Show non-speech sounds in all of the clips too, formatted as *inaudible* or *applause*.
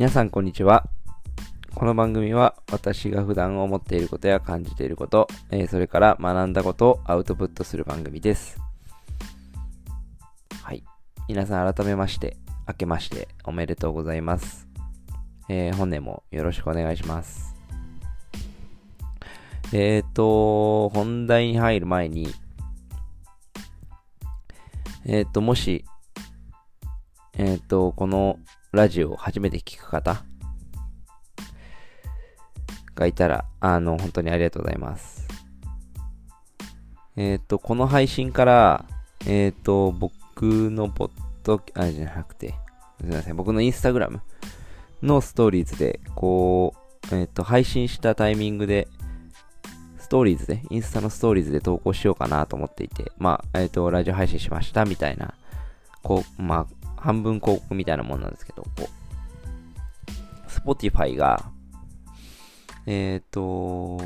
皆さんこんにちは。この番組は私が普段思っていることや感じていること、えーそれから学んだことをアウトプットする番組です。はい。皆さん改めまして、明けましておめでとうございます。えー本年もよろしくお願いします。えっ、と、本題に入る前に、えっ、と、もし、えっ、と、このラジオを初めて聞く方がいたら、あの、本当にありがとうございます。えっ、と、この配信から、えっ、と、僕のポッド、あ、じゃなくて、すみません、僕のインスタグラムのストーリーズで、こう、えっ、と、配信したタイミングで、ストーリーズで、インスタのストーリーズで投稿しようかなと思っていて、まあ、えっ、と、ラジオ配信しましたみたいな、こう、まあ、半分広告みたいなもんなんですけど、こう、Spotify が、えっ、と、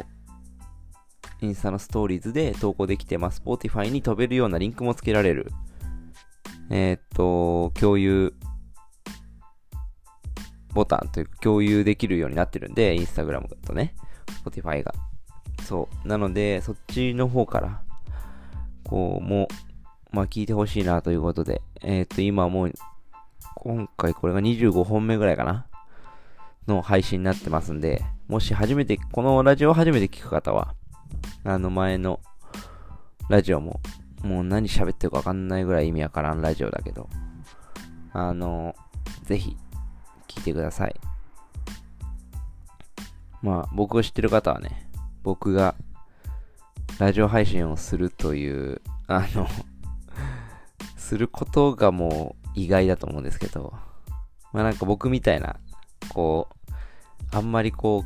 インスタのストーリーズで投稿できて、まあ、Spotify に飛べるようなリンクもつけられる、えっ、と、共有ボタンというか共有できるようになってるんで、インスタグラムとね、Spotify が。そう。なので、そっちの方から、こう、もう、まあ、聞いてほしいなということで、えっ、と、今もう、今回これが25本目ぐらいかな？の配信になってますんで、もし初めて、このラジオを初めて聞く方は、あの前のラジオも、もう何喋ってるかわかんないぐらい意味わからんラジオだけど、あの、ぜひ、聞いてください。まあ、僕を知ってる方はね、僕がラジオ配信をするという、あの、することがもう意外だと思うんですけど、まあなんか僕みたいな、こう、あんまりこ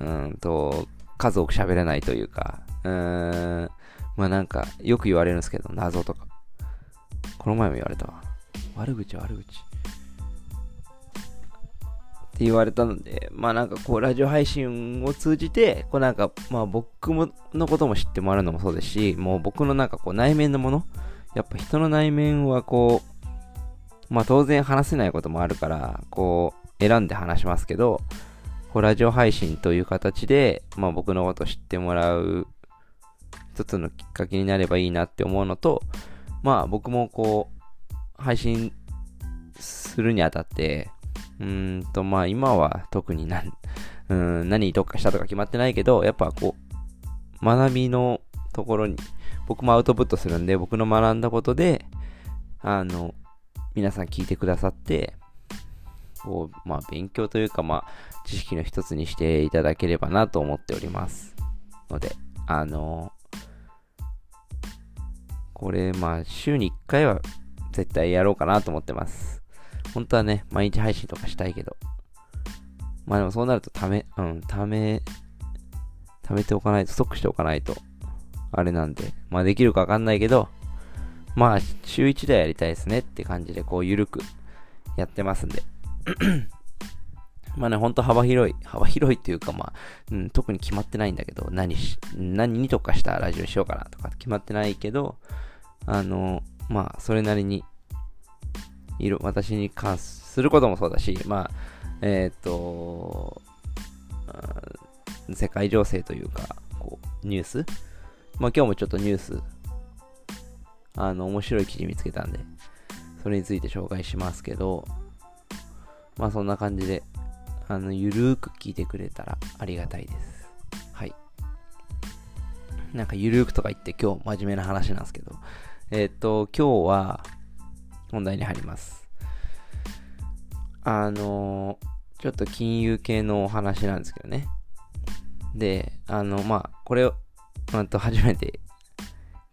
う、うんと、数多く喋れないというか、うーん、まあなんか、よく言われるんですけど、謎とか。この前も言われたわ。悪口悪口。って言われたので、まあなんかこう、ラジオ配信を通じて、こうなんか、まあ僕のことも知ってもらうのもそうですし、もう僕のなんかこう、内面のもの、やっぱ人の内面はこう、まあ当然話せないこともあるから、こう、選んで話しますけど、こう、ラジオ配信という形で、まあ僕のこと知ってもらう、一つのきっかけになればいいなって思うのと、まあ僕もこう、配信するにあたって、うんと、まあ今は特に何、うん、何に特化したとか決まってないけど、やっぱこう、学びのところに、僕もアウトプットするんで、僕の学んだことで、あの、皆さん聞いてくださって、こう、まあ勉強というか、まあ、知識の一つにしていただければなと思っております。ので、あの、これ、まあ、週に1回は絶対やろうかなと思ってます。本当はね、毎日配信とかしたいけど。まあでもそうなるとため、うん、ため、ためておかないと、ストックしておかないと、あれなんで、まあできるかわかんないけど、まあ、週1でやりたいですねって感じで、こう、ゆるくやってますんで。まあね、ほんと幅広い、幅広いっていうかまあ、うん、特に決まってないんだけど、何し、何に特化したラジオしようかなとか決まってないけど、あの、まあ、それなりに、いろ、私に関することもそうだし、まあ、えっ、と、世界情勢というか、こう、ニュース？まあ今日もちょっとニュース、あの、面白い記事見つけたんで、それについて紹介しますけど、まあそんな感じで、あの、ゆるーく聞いてくれたらありがたいです。はい。なんかゆるーくとか言って今日真面目な話なんですけど、えっ、と、今日は本題に入ります。あのちょっと金融系のお話なんですけどね。で、あの、まあ、これを、うんと、初めて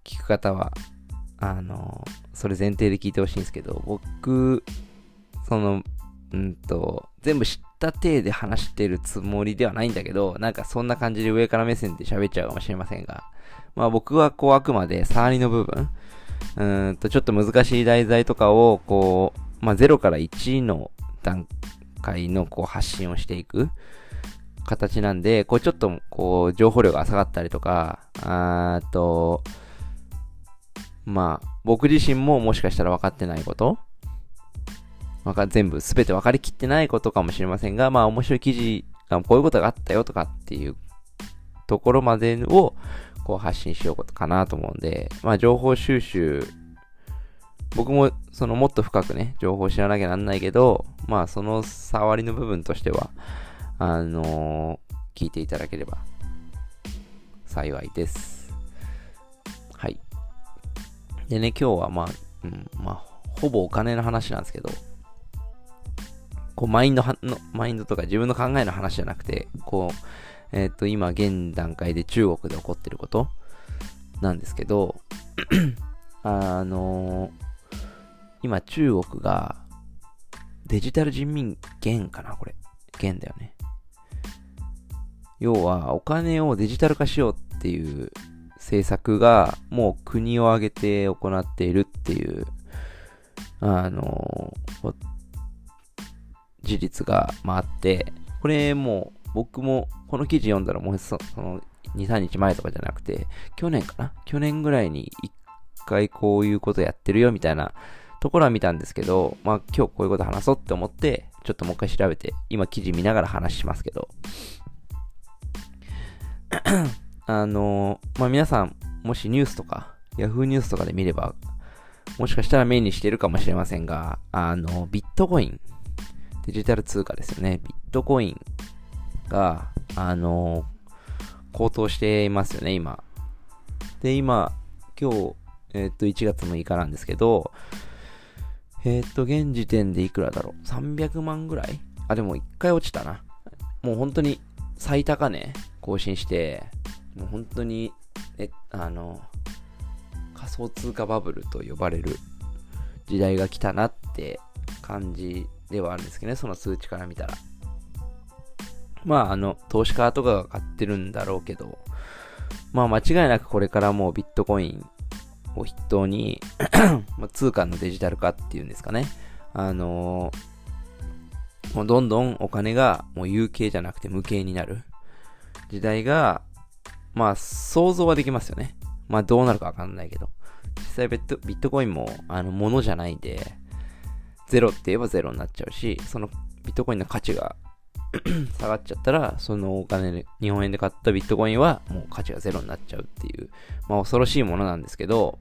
聞く方は、あのそれ前提で聞いてほしいんですけど、僕、その、うんと、全部知った体で話してるつもりではないんだけど、なんかそんな感じで上から目線で喋っちゃうかもしれませんが、まあ僕はこうあくまで触りの部分、うんとちょっと難しい題材とかを、こう、まあ0から1の段階のこう発信をしていく形なんで、こうちょっとこう情報量が浅かったりとか、あと、まあ僕自身ももしかしたら分かってないことわか、全部全て分かりきってないことかもしれませんが、まあ面白い記事、あこういうことがあったよとかっていうところまでを、こう発信しようかなと思うんで、まあ情報収集、僕もそのもっと深くね、情報を知らなきゃなんないけど、まあその触りの部分としては、あのー、聞いていただければ幸いです。はい。でね、今日はまあ、うん、まあ、ほぼお金の話なんですけど、こう、マインドの、マインドとか自分の考えの話じゃなくて、こう、えっ、ー、と、今、現段階で中国で起こってることなんですけど、*clears throat* あのー、今、中国が、デジタル人民元かなこれ。元だよね。要は、お金をデジタル化しようっていう政策が、もう国を挙げて行っているっていう、あのー、事実が、まあ、あって、これもう僕もこの記事読んだらもうその2、3日前とかじゃなくて、去年かな？去年ぐらいに一回こういうことやってるよみたいなところは見たんですけど、まあ今日こういうこと話そうって思って、ちょっともう一回調べて、今記事見ながら話しますけど、*clears throat* あのまあ皆さん、もしニュースとか、Yahoo ニュースとかで見れば、もしかしたら目にしてるかもしれませんが、あの、ビットコイン、デジタル通貨ですよね。ビットコイン。が、あの高騰していますよね、今。で、今、今日、えっと、1月6日なんですけど、えっと、現時点でいくらだろう ?300 万ぐらい？あ、でも1回落ちたな。もう本当に最高値更新して、もう本当に、え、あの、仮想通貨バブルと呼ばれる時代が来たなって感じではあるんですけどね、その数値から見たら。まあ、あの、投資家とかが買ってるんだろうけど、まあ、間違いなくこれからもうビットコインを筆頭に *coughs* 通貨のデジタル化っていうんですかね。あのー、もうどんどんお金がもう有形じゃなくて無形になる時代が、まあ、想像はできますよね。まあ、どうなるかわかんないけど。実際ビットビットコインも、あの、ものじゃないで、ゼロって言えばゼロになっちゃうし、そのビットコインの価値が *clears throat* 下がっちゃったら、そのお金で、日本円で買ったビットコインはもう価値がゼロになっちゃうっていう、まあ恐ろしいものなんですけど、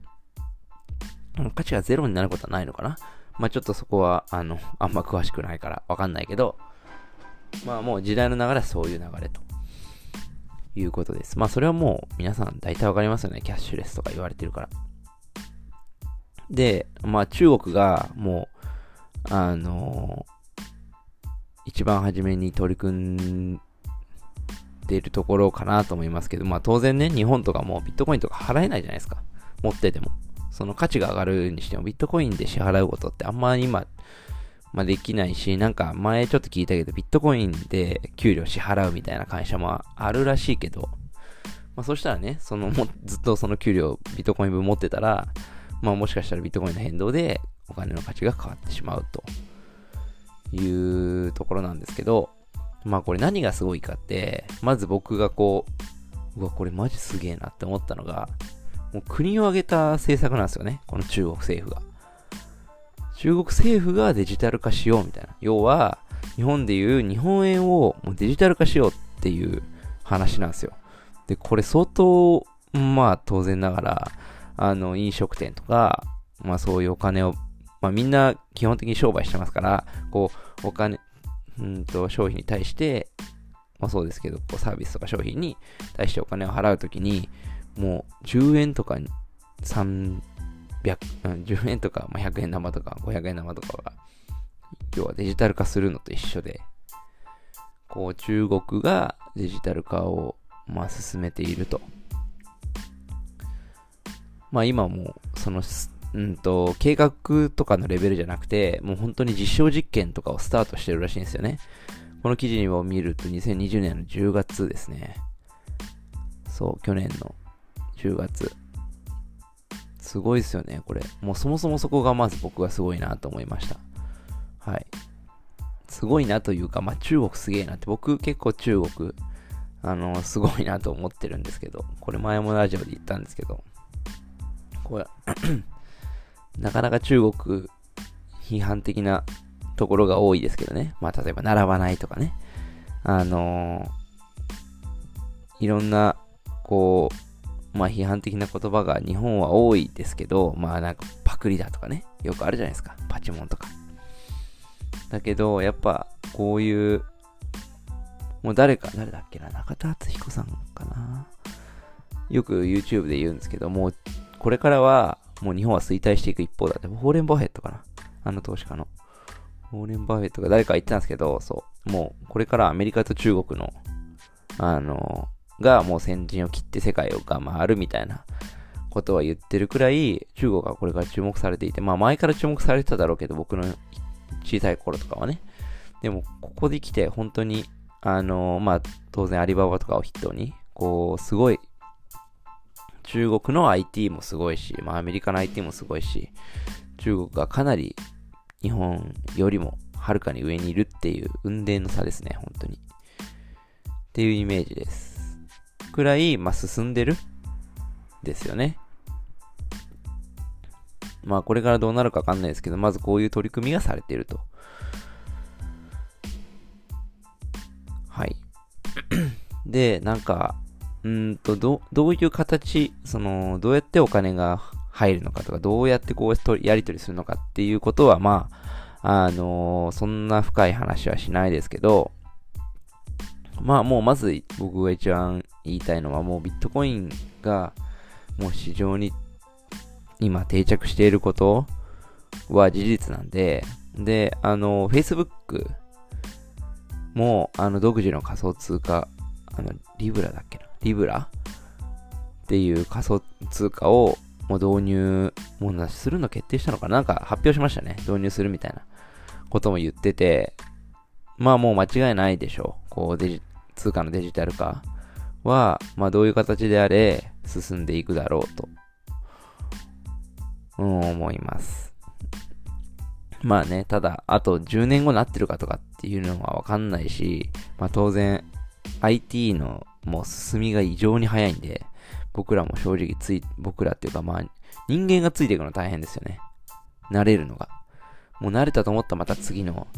価値がゼロになることはないのかな？まあちょっとそこは、あの、あんま詳しくないからわかんないけど、まあもう時代の流れはそういう流れということです。まあそれはもう皆さん大体わかりますよね。キャッシュレスとか言われてるから。で、まあ中国がもう、あのー一番初めに取り組んでいるところかなと思いますけど、まあ当然ね、日本とかもビットコインとか払えないじゃないですか。持ってても。その価値が上がるにしてもビットコインで支払うことってあんまり今、まあ、できないし、なんか前ちょっと聞いたけど、ビットコインで給料支払うみたいな会社もあるらしいけど、まあそしたらね、そのもずっとその給料ビットコイン分持ってたら、まあもしかしたらビットコインの変動でお金の価値が変わってしまうと。いうところなんですけど、まあこれ何がすごいかって、まず僕がこう、うわ、これマジすげえなって思ったのが、もう国を挙げた政策なんですよね。この中国政府が。中国政府がデジタル化しようみたいな。要は、日本でいう日本円をもうデジタル化しようっていう話なんですよ。で、これ相当、まあ当然ながら、あの、飲食店とか、まあそういうお金をまあみんな基本的に商売してますから、こう、お金、うんと商品に対して、まあそうですけど、こうサービスとか商品に対してお金を払うときに、もう10円とか300、うん、10円とか、まあ、100円玉とか500円玉とかが、要はデジタル化するのと一緒で、こう中国がデジタル化を、まあ、進めていると。まあ今もそのうんと、計画とかのレベルじゃなくて、もう本当に実証実験とかをスタートしてるらしいんですよね。この記事を見ると2020年の10月ですね。そう、去年の10月。すごいですよね、これ。もうそもそもそこがまず僕がすごいなと思いました。はい。すごいなというか、まあ中国すげえなって、僕結構中国、あの、すごいなと思ってるんですけど、これ前もラジオで言ったんですけど、これなかなか中国批判的なところが多いですけどね。まあ、例えば並ばないとかね。あのー、いろんな、こう、まあ、批判的な言葉が日本は多いですけど、まあ、なんかパクリだとかね。よくあるじゃないですか。パチモンとか。だけど、やっぱ、こういう、もう誰か、誰だっけな、中田敦彦さんかな。よく YouTube で言うんですけど、もう、これからは、もう日本は衰退していく一方だって、ホーレン・バフェットかな。あの投資家の。ホーレン・バフェットが誰か言ってたんですけど、そう。もう、これからアメリカと中国の、あの、がもう先陣を切って世界をが回るみたいなことは言ってるくらい、中国はこれから注目されていて、まあ前から注目されてただろうけど、僕の小さい頃とかはね。でも、ここで来て、本当に、あの、まあ、当然アリババとかを筆頭に、こう、すごい、中国の IT もすごいし、まあ、アメリカの IT もすごいし、中国がかなり日本よりもはるかに上にいるっていう運転の差ですね、本当に。っていうイメージです。くらい、まあ、進んでるですよね。まあ、これからどうなるかわかんないですけど、まずこういう取り組みがされていると。はい。*clears throat* で、なんか、うんと、ど、どういう形、その、どうやってお金が入るのかとか、どうやってこうやり取りするのかっていうことは、まあ、あのー、そんな深い話はしないですけど、まあもうまず僕が一番言いたいのはもうビットコインがもう市場に今定着していることは事実なんで、で、あの、Facebook も、あの、独自の仮想通貨、あの、リブラだっけな？リブラ？っていう仮想通貨をもう導入、もうなするの決定したのかな？なんか発表しましたね。導入するみたいなことも言ってて、まあもう間違いないでしょう。こうデジ、通貨のデジタル化は、まあどういう形であれ進んでいくだろうと、うん、思います。まあね、ただ、あと10年後なってるかとかっていうのはわかんないし、まあ当然、IT のもう進みが異常に早いんで、僕らも正直つい、僕らっていうかまあ、人間がついていくの大変ですよね。慣れるのが。もう慣れたと思ったらまた次の、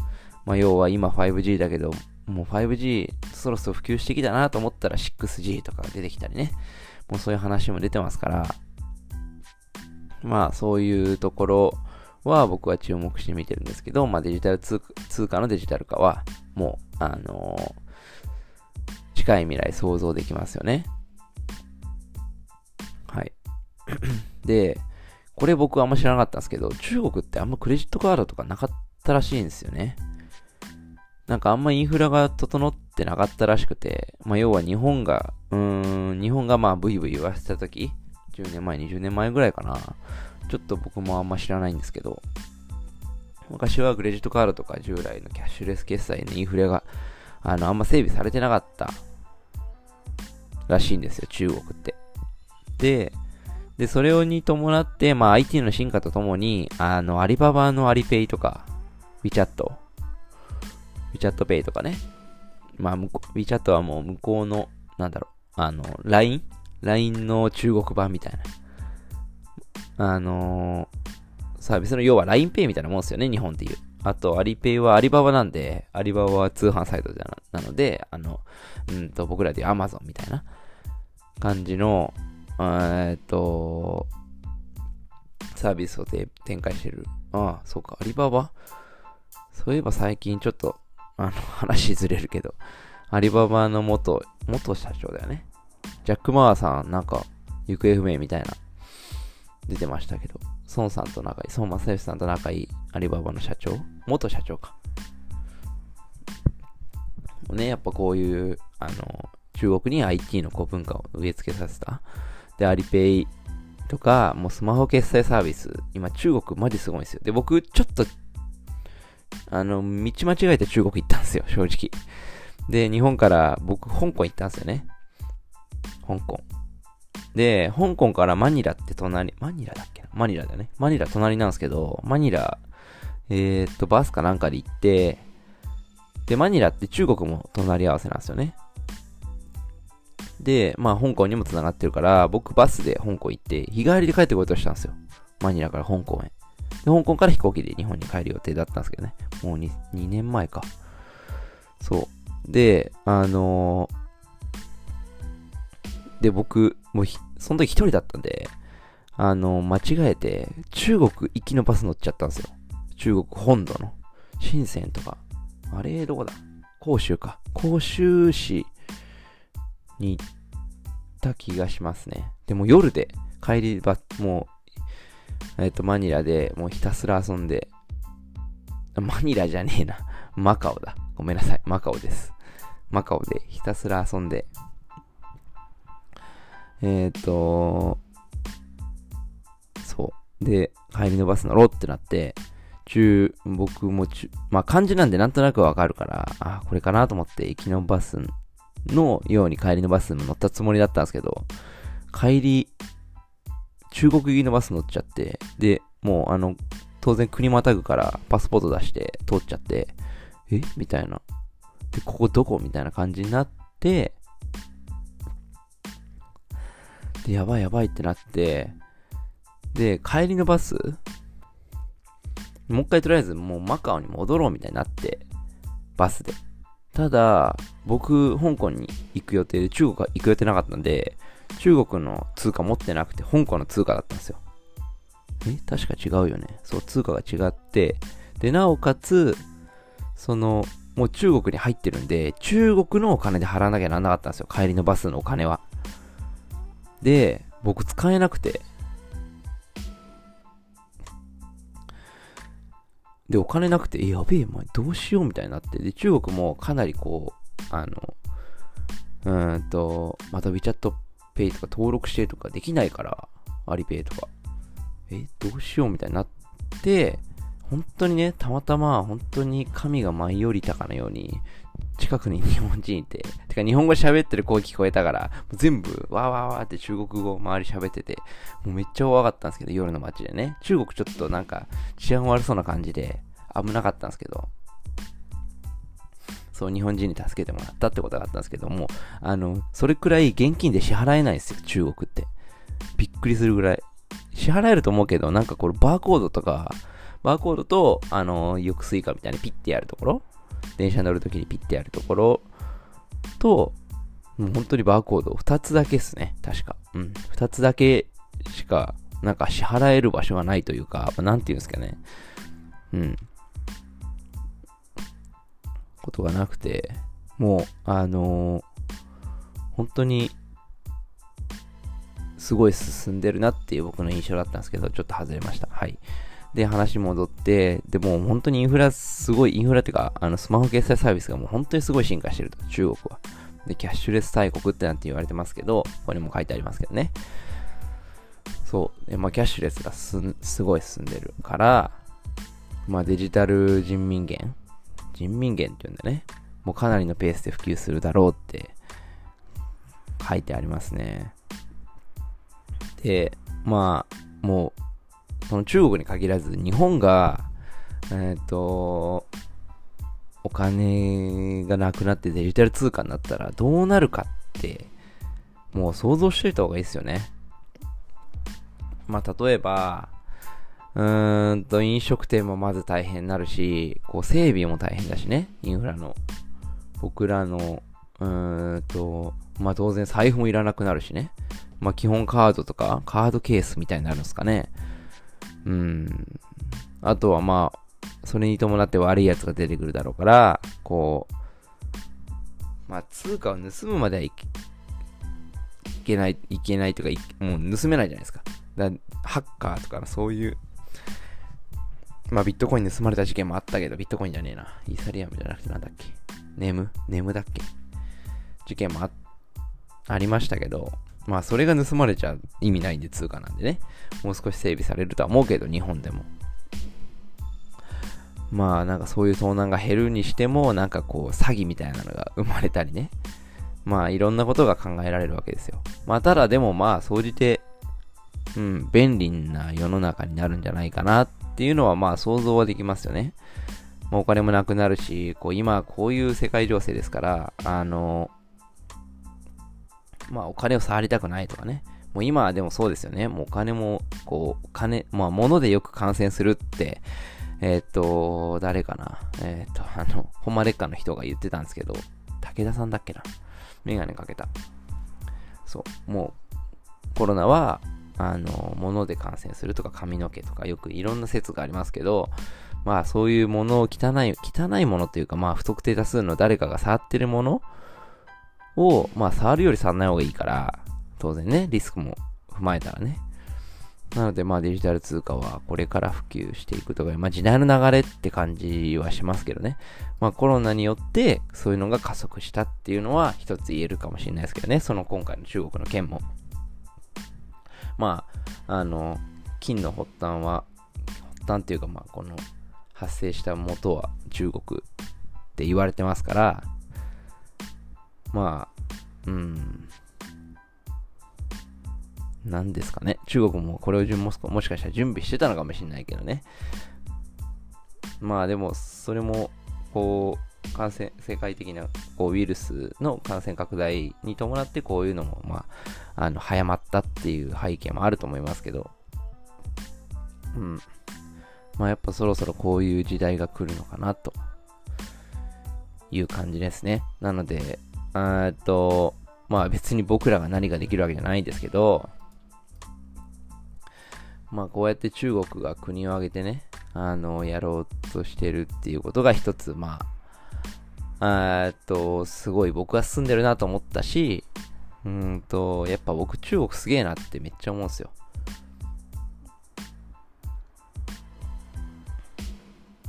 まあ要は今 5G だけど、もう 5G そろそろ普及してきたなと思ったら 6G とかが出てきたりね。もうそういう話も出てますから、まあそういうところは僕は注目して見てるんですけど、まあデジタル通貨のデジタル化はもう、あのー、近い未来想像できますよね。はい。*clears throat* で、これ僕あんま知らなかったんですけど、中国ってあんまクレジットカードとかなかったらしいんですよね。なんかあんまインフラが整ってなかったらしくて、まあ要は日本が、うーん、日本がまあブイブイ言わせたとき、10年前、20年前ぐらいかな。ちょっと僕もあんま知らないんですけど、昔はクレジットカードとか従来のキャッシュレス決済のインフレが、あの、あんま整備されてなかったらしいんですよ、中国って。で、で、それに伴って、まあ IT の進化とともに、あの、アリババのアリペイとか、WeChat、WeChat Pay とかね。まあ、WeChat はもう向こうの、なんだろう、あの、LINE LINE の中国版みたいな。あのー、サービスの要は LINEPay みたいなもんですよね、日本っていう。あと、アリペイはアリババなんで、アリババは通販サイトなので、あの、うんと、僕らでいう Amazon みたいな感じの、えっと、サービスを展開してる。ああ、そうか、アリババ？そういえば最近ちょっと、あの、*laughs* 話ずれるけど、アリババの元、元社長だよね。ジャック・マーさん、なんか、行方不明みたいな、出てましたけど、孫さんと仲いい、孫正義さんと仲いいアリババの社長？元社長か。ね、やっぱこういう、あの、中国に IT のこう文化を植え付けさせた。で、アリペイとか、もうスマホ決済サービス、今中国マジすごいんですよ。で、僕、ちょっと、あの、道間違えて中国行ったんですよ、正直。で、日本から僕、香港行ったんですよね。香港。で、香港からマニラって隣、マニラだっけな？マニラだね。マニラ隣なんですけど、マニラ、えー、っと、バスかなんかで行って、で、マニラって中国も隣り合わせなんですよね。で、まあ、香港にも繋がってるから、僕バスで香港行って、日帰りで帰ってこようとしたんですよ。マニラから香港へ。で、香港から飛行機で日本に帰る予定だったんですけどね。もう 2, 2年前か。そう。で、あのー、で、僕、もうその時一人だったんで、あのー、間違えて、中国行きのバス乗っちゃったんですよ。中国本土の。深センとか。あれ、どこだ？広州か。広州市に行った気がしますね。でも夜で帰りば、もう、えっ、と、マニラでもうひたすら遊んで、マニラじゃねえな。マカオだ。ごめんなさい。マカオです。マカオでひたすら遊んで、えっ、ー、と、そう。で、帰りのバス乗ろうってなって、中、僕も中、まあ漢字なんでなんとなくわかるから、あ、これかなと思って行きのバスのように帰りのバスも乗ったつもりだったんですけど、帰り、中国行きのバス乗っちゃって、で、もうあの、当然国またぐからパスポート出して通っちゃって、え？みたいな。で、ここどこ？みたいな感じになって、で、やばいやばいってなって、で、帰りのバスもう一回とりあえずもうマカオに戻ろうみたいになって、バスで。ただ、僕、香港に行く予定で中国は行く予定なかったんで、中国の通貨持ってなくて香港の通貨だったんですよ。え確か違うよね。そう、通貨が違って、で、なおかつ、その、もう中国に入ってるんで、中国のお金で払わなきゃなんなかったんですよ。帰りのバスのお金は。で、僕使えなくて。で、お金なくて、えやべえ、お前どうしようみたいになって。で、中国もかなりこう、あの、うんと、また WeChat Pay とか登録してとかできないから、アリペイとか。え、どうしようみたいになって、本当にね、たまたま、本当に神が舞い降りたかのように、近くに日本人いて、てか日本語喋ってる声聞こえたから、全部、わーわーわーって中国語周り喋ってて、もうめっちゃ怖かったんですけど、夜の街でね。中国ちょっとなんか治安悪そうな感じで、危なかったんですけど、そう、日本人に助けてもらったってことがあったんですけども、あの、それくらい現金で支払えないですよ、中国って。びっくりするぐらい。支払えると思うけど、なんかこれバーコードとか、バーコードと、あの、よくスイカみたいにピッてやるところ電車乗るときにピッてやるところと、もう本当にバーコード2つだけですね。確か。うん。2つだけしか、なんか支払える場所がないというか、なんていうんですかね。うん。ことがなくて、もう、あのー、本当に、すごい進んでるなっていう僕の印象だったんですけど、ちょっと外れました。はい。で、話戻って、で、も本当にインフラ、すごい、インフラっていうか、あの、スマホ決済サービスがもう本当にすごい進化してると、中国は。で、キャッシュレス大国ってなんて言われてますけど、ここにも書いてありますけどね。そう。で、まあ、キャッシュレスがす、すごい進んでるから、まあ、デジタル人民元人民元っていうんだね。もうかなりのペースで普及するだろうって書いてありますね。で、まあ、もう、その中国に限らず、日本が、えっ、ー、と、お金がなくなってデジタル通貨になったらどうなるかって、もう想像しておいた方がいいですよね。まあ、例えば、うーんと、飲食店もまず大変になるし、こう、整備も大変だしね、インフラの。僕らの、うーんと、まあ、当然財布もいらなくなるしね。まあ、基本カードとか、カードケースみたいになるんですかね。うん。あとはまあ、それに伴って悪いやつが出てくるだろうから、こう、まあ、通貨を盗むまではいけない、いけないとか、もう盗めないじゃないですか。だハッカーとかそういう、まあ、ビットコイン盗まれた事件もあったけど、ビットコインじゃねえな。イーサリアムじゃなくてなんだっけ？ネム？ネムだっけ？事件もあ、ありましたけど、まあそれが盗まれちゃ意味ないんで通貨なんでね。もう少し整備されるとは思うけど、日本でも。まあなんかそういう盗難が減るにしても、なんかこう詐欺みたいなのが生まれたりね。まあいろんなことが考えられるわけですよ。まあただでもまあ総じて、うん、便利な世の中になるんじゃないかなっていうのはまあ想像はできますよね。まあ、お金もなくなるし、こう今こういう世界情勢ですから、あの、まあお金を触りたくないとかね、もう今はでもそうですよね。もうお金も、こう、金、まあ物でよく感染するって、えっ、と、誰かな。えっ、と、あの、ホンマレッカの人が言ってたんですけど、武田さんだっけな。メガネかけた。そう、もう、コロナは、あの、物で感染するとか髪の毛とかよくいろんな説がありますけど、まあそういうものを汚い、汚いものっていうかまあ不特定多数の誰かが触ってるものを、まあ触るより触らない方がいいから、当然ね、リスクも踏まえたらね。なのでまあデジタル通貨はこれから普及していくとか、まあ時代の流れって感じはしますけどね。まあコロナによってそういうのが加速したっていうのは一つ言えるかもしれないですけどね。その今回の中国の件も。まあ、あの、金の発端は、発端っていうかまあこの発生した元は中国って言われてますから、まあ、うん、何ですかね。中国もこれを順ももしかしたら準備してたのかもしれないけどね。まあでも、それも、こう、感染、世界的なこうウイルスの感染拡大に伴ってこういうのも、まあ、あの、早まったっていう背景もあると思いますけど、うん。まあやっぱそろそろこういう時代が来るのかなという感じですね。なので、えっと、まあ別に僕らが何ができるわけじゃないんですけど、まあこうやって中国が国を挙げてね、あの、やろうとしてるっていうことが一つ、まあ、えっと、すごい僕は進んでるなと思ったし、うんと、やっぱ僕中国すげえなってめっちゃ思うんですよ。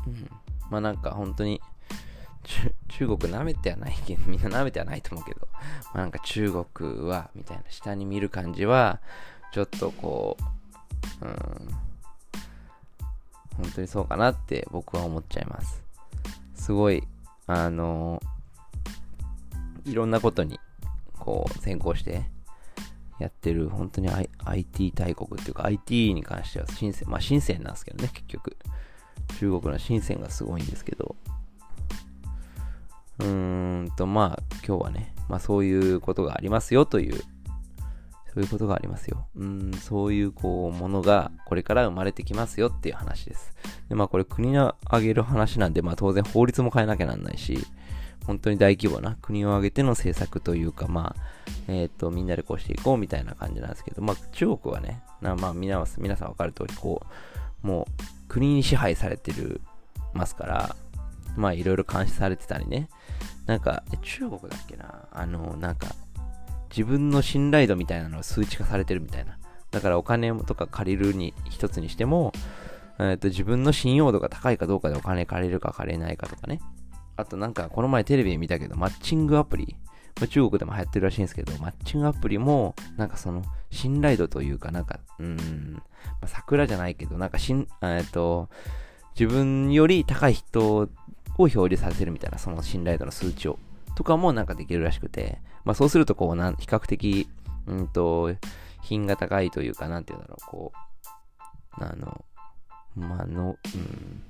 うん。まあなんか本当に、中国舐めてはないけど、*laughs* みんな舐めてはないと思うけど、まあ、なんか中国は、みたいな下に見る感じは、ちょっとこう、うん、本当にそうかなって僕は思っちゃいます。すごい、あのいろんなことに、こう、先行してやってる、本当に、I、IT 大国っていうか、IT に関しては深セン、まあ深センなんですけどね、結局。中国の深センがすごいんですけど、うーんと、まあ、今日はね、まあそういうことがありますよというそういうことがありますよ。うん、そういうこう、ものがこれから生まれてきますよっていう話です。で、まあこれ国が挙げる話なんで、まあ当然法律も変えなきゃなんないし、本当に大規模な国を挙げての政策というか、まあ、えっ、ー、と、みんなでこうしていこうみたいな感じなんですけど、まあ中国はね、なまあ皆皆さんわかる通り、こう、もう国に支配されてるますから、まあいろいろ監視されてたりね、なんか、中国だっけな、あの、なんか、自分の信頼度みたいなのが数値化されてるみたいな。だからお金とか借りるに一つにしても、えーと、自分の信用度が高いかどうかでお金借りるか借りないかとかね。あとなんかこの前テレビで見たけど、マッチングアプリ。ま、中国でも流行ってるらしいんですけど、マッチングアプリも、なんかその、信頼度というか、なんか、うん、まあ、桜じゃないけど、なんかしん、えっ、と、自分より高い人を表示させるみたいな、その信頼度の数値を。とかもなんかできるらしくて、まあそうするとこうなん、比較的、うんと、品が高いというか、なんていうんだろう、こう、あの、まあの、うん、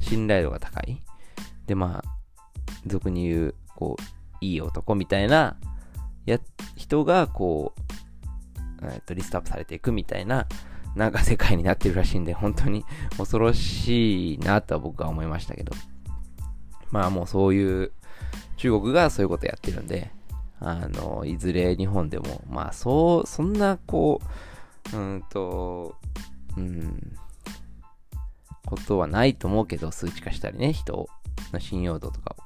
信頼度が高い。で、まあ、俗に言う、こう、いい男みたいな、や、人が、こう、えっと、リストアップされていくみたいな、なんか世界になってるらしいんで、本当に恐ろしいなとは僕は思いましたけど。まあもうそういう中国がそういうことやってるんで、あの、いずれ日本でも、まあ、そう、そんな、こう、うんと、うん、ことはないと思うけど、数値化したりね、人の信用度とかを。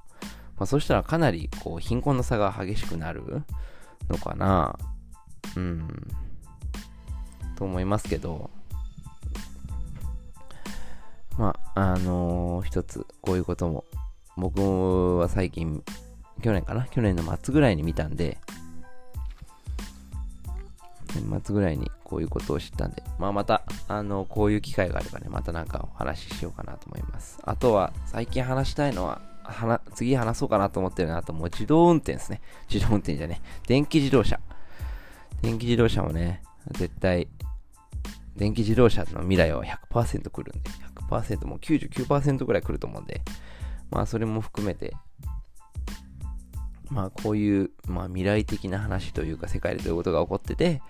まあ、そしたらかなり、こう、貧困の差が激しくなるのかな。うん、と思いますけど、まあ、あのー、一つ、こういうことも、僕は最近去年かな？去年の末ぐらいに見たんで、年末ぐらいにこういうことを知ったんで、まあまた、あの、こういう機会があればね、またなんかお話ししようかなと思います。あとは、最近話したいのは、は次話そうかなと思ってるなと、もう自動運転ですね。自動運転じゃね。電気自動車。電気自動車もね、絶対、電気自動車の未来は100%来るんで、100%もう99%ぐらい来ると思うんで、まあそれも含めて、まあこういう、まあ未来的な話というか世界でどういうことが起こってて、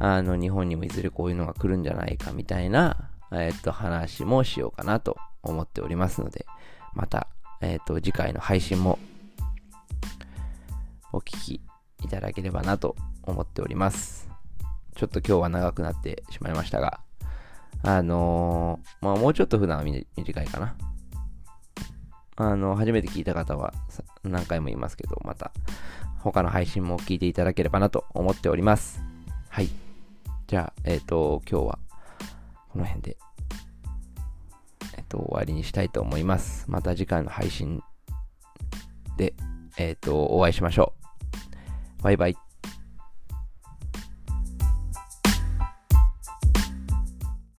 あの、日本にもいずれこういうのが来るんじゃないかみたいな、えっと、話もしようかなと思っておりますので、また、えっと、次回の配信もお聞きいただければなと思っております。ちょっと今日は長くなってしまいましたが、あのー、まあもうちょっと普段は短いかな。あの、初めて聞いた方は何回も言いますけど、また他の配信も聞いていただければなと思っております。はい。じゃあ、えっ、ー、と、今日はこの辺で、えっ、ー、と、終わりにしたいと思います。また次回の配信で、えっ、ー、と、お会いしましょう。バイバイ。